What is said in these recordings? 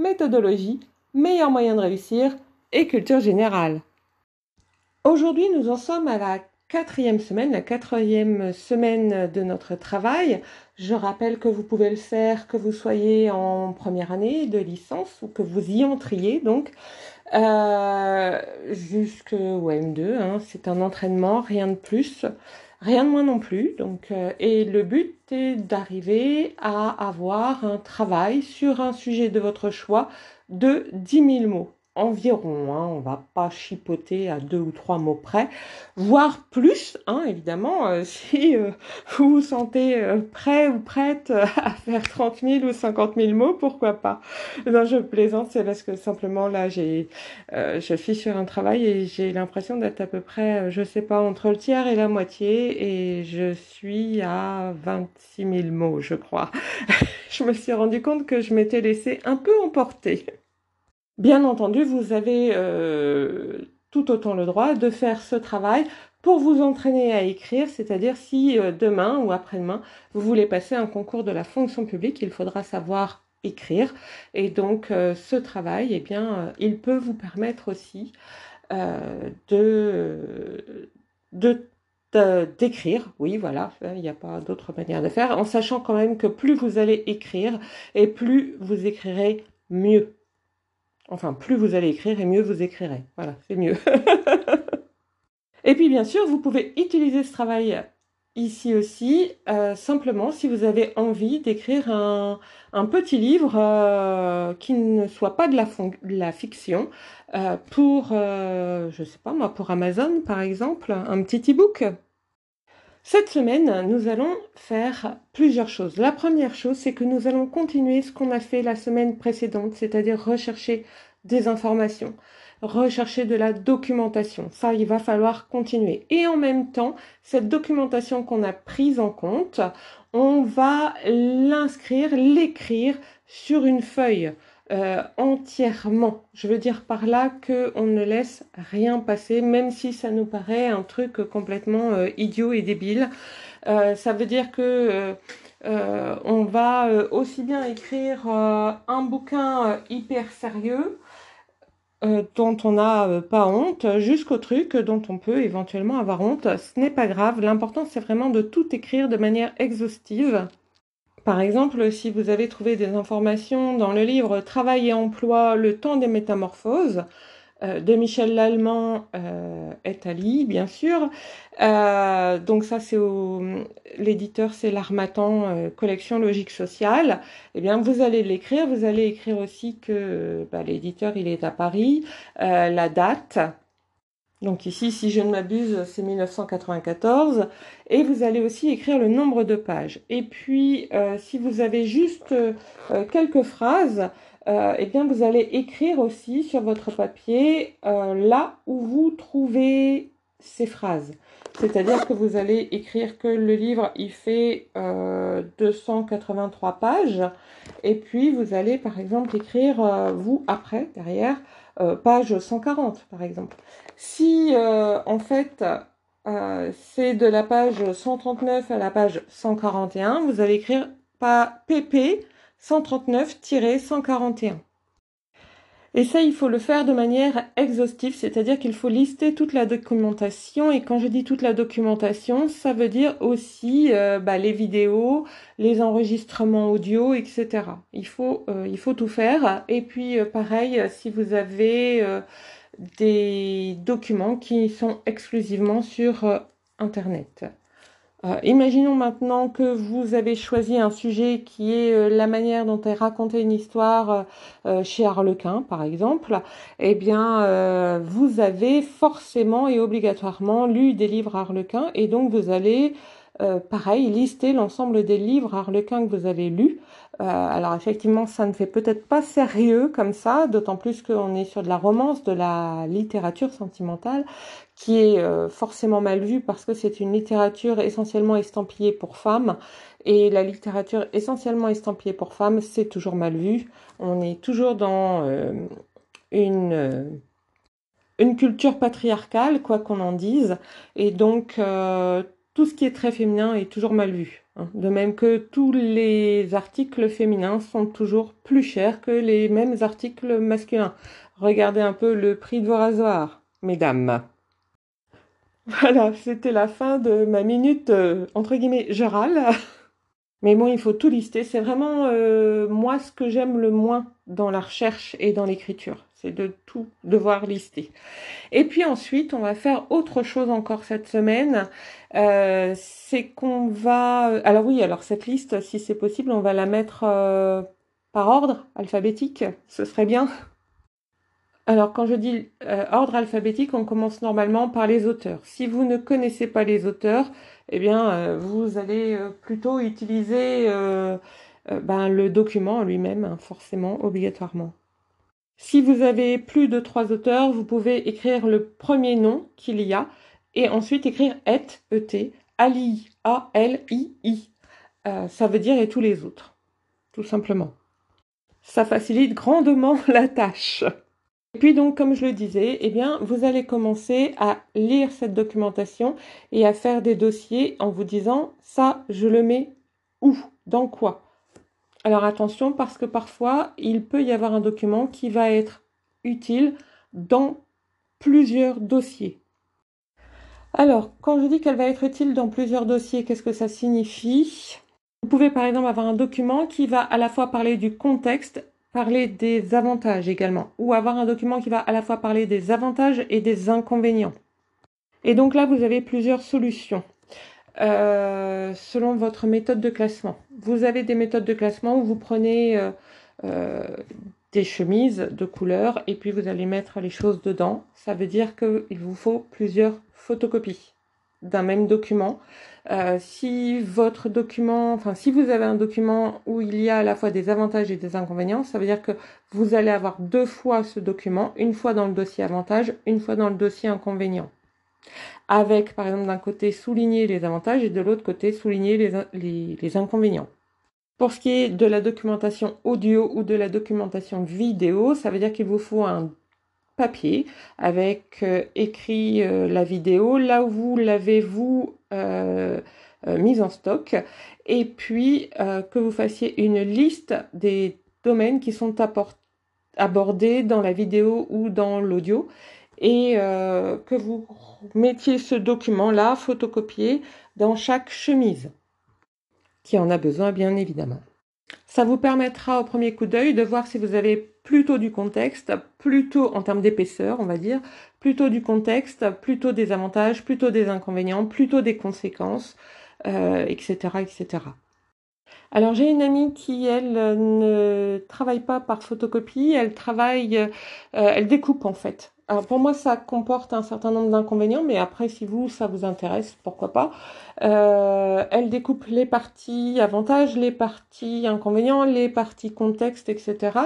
méthodologie, meilleur moyen de réussir et culture générale. Aujourd'hui, nous en sommes à la quatrième semaine, la quatrième semaine de notre travail. Je rappelle que vous pouvez le faire que vous soyez en première année de licence ou que vous y entriez donc euh, jusqu'au M2. Hein. C'est un entraînement, rien de plus. Rien de moins non plus. Donc, euh, et le but est d'arriver à avoir un travail sur un sujet de votre choix de 10 000 mots environ, hein, on va pas chipoter à deux ou trois mots près, voire plus, hein, évidemment, euh, si euh, vous vous sentez euh, prêt ou prête à faire 30 000 ou 50 000 mots, pourquoi pas Non, je plaisante, c'est parce que simplement là, j'ai, je suis sur un travail et j'ai l'impression d'être à peu près, je sais pas, entre le tiers et la moitié, et je suis à 26 000 mots, je crois. je me suis rendu compte que je m'étais laissé un peu emporter. Bien entendu, vous avez euh, tout autant le droit de faire ce travail pour vous entraîner à écrire, c'est-à-dire si euh, demain ou après-demain, vous voulez passer un concours de la fonction publique, il faudra savoir écrire. Et donc, euh, ce travail, eh bien, il peut vous permettre aussi de, de d'écrire, oui voilà, il n'y a pas d'autre manière de faire, en sachant quand même que plus vous allez écrire et plus vous écrirez mieux. Enfin, plus vous allez écrire et mieux vous écrirez. Voilà, c'est mieux. et puis bien sûr, vous pouvez utiliser ce travail ici aussi, euh, simplement si vous avez envie d'écrire un, petit livre euh, qui ne soit pas de la, fiction, euh, pour, je sais pas moi, pour Amazon par exemple, un petit e-book. Cette semaine, nous allons faire plusieurs choses. La première chose, c'est que nous allons continuer ce qu'on a fait la semaine précédente, c'est-à-dire rechercher des informations, rechercher de la documentation. Ça, il va falloir continuer. Et en même temps, cette documentation qu'on a prise en compte, on va l'inscrire, l'écrire sur une feuille. Euh, entièrement. Je veux dire par là qu'on ne laisse rien passer, même si ça nous paraît un truc complètement euh, idiot et débile. Euh, ça veut dire que on va aussi bien écrire un bouquin hyper sérieux dont on n'a pas honte, jusqu'au truc dont on peut éventuellement avoir honte. Ce n'est pas grave. L'important, c'est vraiment de tout écrire de manière exhaustive. Par exemple, si vous avez trouvé des informations dans le livre Travail et emploi, le temps des métamorphoses, euh, de Michel Lallemand euh, est Ali, bien sûr. Euh, donc ça, c'est l'éditeur, c'est l'Armatan Collection Logique Sociale. Eh bien, vous allez l'écrire. Vous allez écrire aussi que bah, l'éditeur, il est à Paris, la date, donc ici, si je ne m'abuse, c'est 1994. Et vous allez aussi écrire le nombre de pages. Et puis, euh, si vous avez juste euh, quelques phrases, euh, eh bien, vous allez écrire aussi sur votre papier là où vous trouvez ces phrases. C'est-à-dire que vous allez écrire que le livre, il fait 283 pages. Et puis, vous allez, par exemple, écrire, vous, après, derrière, page 140, par exemple. Si euh, en fait euh, c'est de la page 139 à la page 141, vous allez écrire pas PP 139-141. Et ça, il faut le faire de manière exhaustive, c'est-à-dire qu'il faut lister toute la documentation. Et quand je dis toute la documentation, ça veut dire aussi euh, bah, les vidéos, les enregistrements audio, etc. Il faut, il faut tout faire. Et puis, pareil, si vous avez des documents qui sont exclusivement sur euh, Internet. Euh, imaginons maintenant que vous avez choisi un sujet qui est euh, la manière dont est racontée une histoire chez Harlequin, par exemple. Eh bien, vous avez forcément et obligatoirement lu des livres Harlequin et donc vous allez pareil, listez l'ensemble des livres harlequins que vous avez lus. alors effectivement, ça ne fait peut-être pas sérieux comme ça, d'autant plus qu'on est sur de la romance, de la littérature sentimentale, qui est forcément mal vue parce que c'est une littérature essentiellement estampillée pour femmes. Et la littérature essentiellement estampillée pour femmes, c'est toujours mal vu. On est toujours dans une une culture patriarcale, quoi qu'on en dise, et donc euh, tout ce qui est très féminin est toujours mal vu. Hein. De même que tous les articles féminins sont toujours plus chers que les mêmes articles masculins. Regardez un peu le prix de vos rasoirs, mesdames. Voilà, c'était la fin de ma minute, euh, entre guillemets, je râle. Mais bon, il faut tout lister. C'est vraiment euh, moi ce que j'aime le moins dans la recherche et dans l'écriture c'est de tout devoir lister. Et puis ensuite, on va faire autre chose encore cette semaine. Euh, c'est qu'on va... Alors oui, alors cette liste, si c'est possible, on va la mettre par ordre alphabétique. Ce serait bien. Alors quand je dis euh, ordre alphabétique, on commence normalement par les auteurs. Si vous ne connaissez pas les auteurs, eh bien vous allez plutôt utiliser ben, le document lui-même, hein, forcément, obligatoirement. Si vous avez plus de trois auteurs, vous pouvez écrire le premier nom qu'il y a et ensuite écrire et, et, ali, a, l, i, i. Euh, ça veut dire et tous les autres, tout simplement. Ça facilite grandement la tâche. Et puis donc, comme je le disais, eh bien, vous allez commencer à lire cette documentation et à faire des dossiers en vous disant ça, je le mets où, dans quoi? Alors attention parce que parfois il peut y avoir un document qui va être utile dans plusieurs dossiers. Alors, quand je dis qu'elle va être utile dans plusieurs dossiers, qu'est-ce que ça signifie? Vous pouvez par exemple avoir un document qui va à la fois parler du contexte, parler des avantages également, ou avoir un document qui va à la fois parler des avantages et des inconvénients. Et donc là, vous avez plusieurs solutions. Euh, selon votre méthode de classement. Vous avez des méthodes de classement où vous prenez euh, euh, des chemises de couleur et puis vous allez mettre les choses dedans. Ça veut dire qu'il vous faut plusieurs photocopies d'un même document. si votre document, enfin si vous avez un document où il y a à la fois des avantages et des inconvénients, ça veut dire que vous allez avoir deux fois ce document, une fois dans le dossier avantage, une fois dans le dossier inconvénient avec par exemple d'un côté souligner les avantages et de l'autre côté souligner les, inconvénients. Pour ce qui est de la documentation audio ou de la documentation vidéo, ça veut dire qu'il vous faut un papier avec euh, écrit euh, la vidéo, là où vous l'avez vous euh, mise en stock, et puis que vous fassiez une liste des domaines qui sont abordés dans la vidéo ou dans l'audio, et que vous mettiez ce document-là photocopié dans chaque chemise, qui en a besoin bien évidemment. Ça vous permettra au premier coup d'œil de voir si vous avez plutôt du contexte, plutôt en termes d'épaisseur, on va dire, plutôt du contexte, plutôt des avantages, plutôt des inconvénients, plutôt des conséquences, etc., euh, etc. Alors j'ai une amie qui, elle, ne travaille pas par photocopie, elle travaille, euh, elle découpe en fait. Alors pour moi, ça comporte un certain nombre d'inconvénients, mais après, si vous, ça vous intéresse, pourquoi pas. Euh, elle découpe les parties avantages, les parties inconvénients, les parties contexte, etc.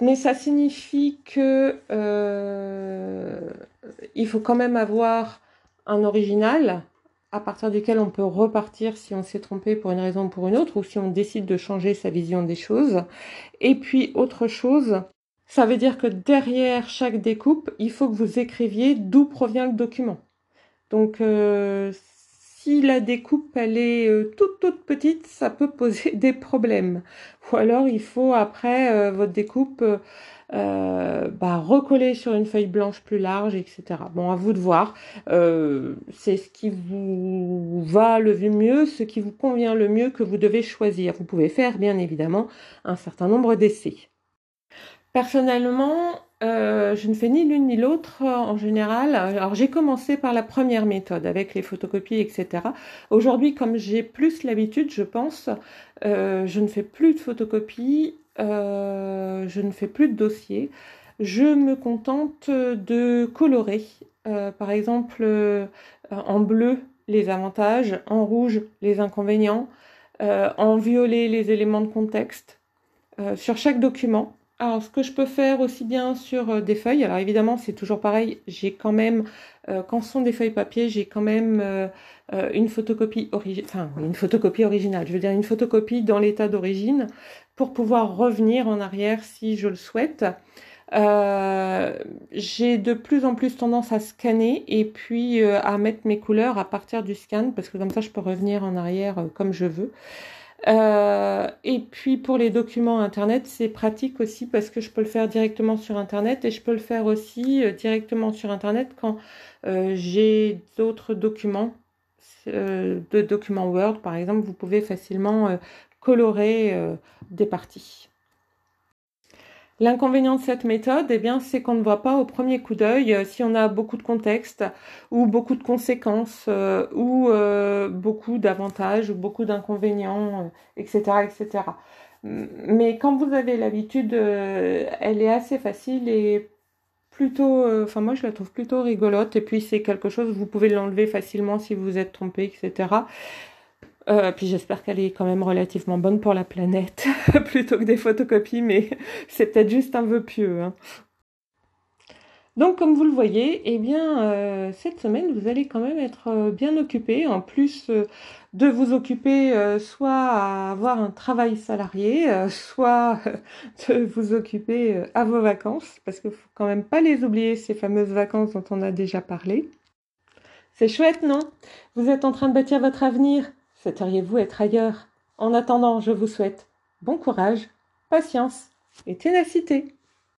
Mais ça signifie que euh, il faut quand même avoir un original à partir duquel on peut repartir si on s'est trompé pour une raison ou pour une autre, ou si on décide de changer sa vision des choses. Et puis autre chose, ça veut dire que derrière chaque découpe, il faut que vous écriviez d'où provient le document. Donc, euh, si la découpe elle est euh, toute toute petite, ça peut poser des problèmes. Ou alors, il faut après euh, votre découpe bah, recoller sur une feuille blanche plus large, etc. Bon, à vous de voir. C'est ce qui vous va le mieux, ce qui vous convient le mieux que vous devez choisir. Vous pouvez faire, bien évidemment, un certain nombre d'essais. Personnellement, euh, je ne fais ni l'une ni l'autre en général. Alors j'ai commencé par la première méthode avec les photocopies, etc. Aujourd'hui, comme j'ai plus l'habitude, je pense, euh, je ne fais plus de photocopies, euh, je ne fais plus de dossiers. Je me contente de colorer. par exemple, en bleu, les avantages, en rouge les inconvénients, en violet les éléments de contexte sur chaque document. Alors, ce que je peux faire aussi bien sur des feuilles, alors évidemment, c'est toujours pareil, j'ai quand même, quand ce sont des feuilles papier, j'ai quand même une photocopie originale, enfin, une photocopie originale, je veux dire une photocopie dans l'état d'origine pour pouvoir revenir en arrière si je le souhaite. Euh, j'ai de plus en plus tendance à scanner et puis euh, à mettre mes couleurs à partir du scan parce que comme ça je peux revenir en arrière euh, comme je veux. Et puis pour les documents internet, c'est pratique aussi parce que je peux le faire directement sur internet et je peux le faire aussi directement sur internet quand j'ai d'autres documents, de documents Word par exemple, vous pouvez facilement colorer des parties. L'inconvénient de cette méthode, eh bien, c'est qu'on ne voit pas au premier coup d'œil euh, si on a beaucoup de contexte ou beaucoup de conséquences euh, ou euh, beaucoup d'avantages ou beaucoup d'inconvénients, etc., etc. Mais quand vous avez l'habitude, elle est assez facile et plutôt, enfin moi je la trouve plutôt rigolote et puis c'est quelque chose, vous pouvez l'enlever facilement si vous êtes trompé, etc. Euh, puis j'espère qu'elle est quand même relativement bonne pour la planète, plutôt que des photocopies, mais c'est peut-être juste un vœu pieux. Hein. Donc comme vous le voyez, eh bien euh, cette semaine vous allez quand même être euh, bien occupé, en plus de vous occuper soit à avoir un travail salarié, soit de vous occuper à vos vacances, parce qu'il faut quand même pas les oublier ces fameuses vacances dont on a déjà parlé. C'est chouette, non? Vous êtes en train de bâtir votre avenir souhaiteriez-vous être ailleurs? En attendant, je vous souhaite bon courage, patience et ténacité.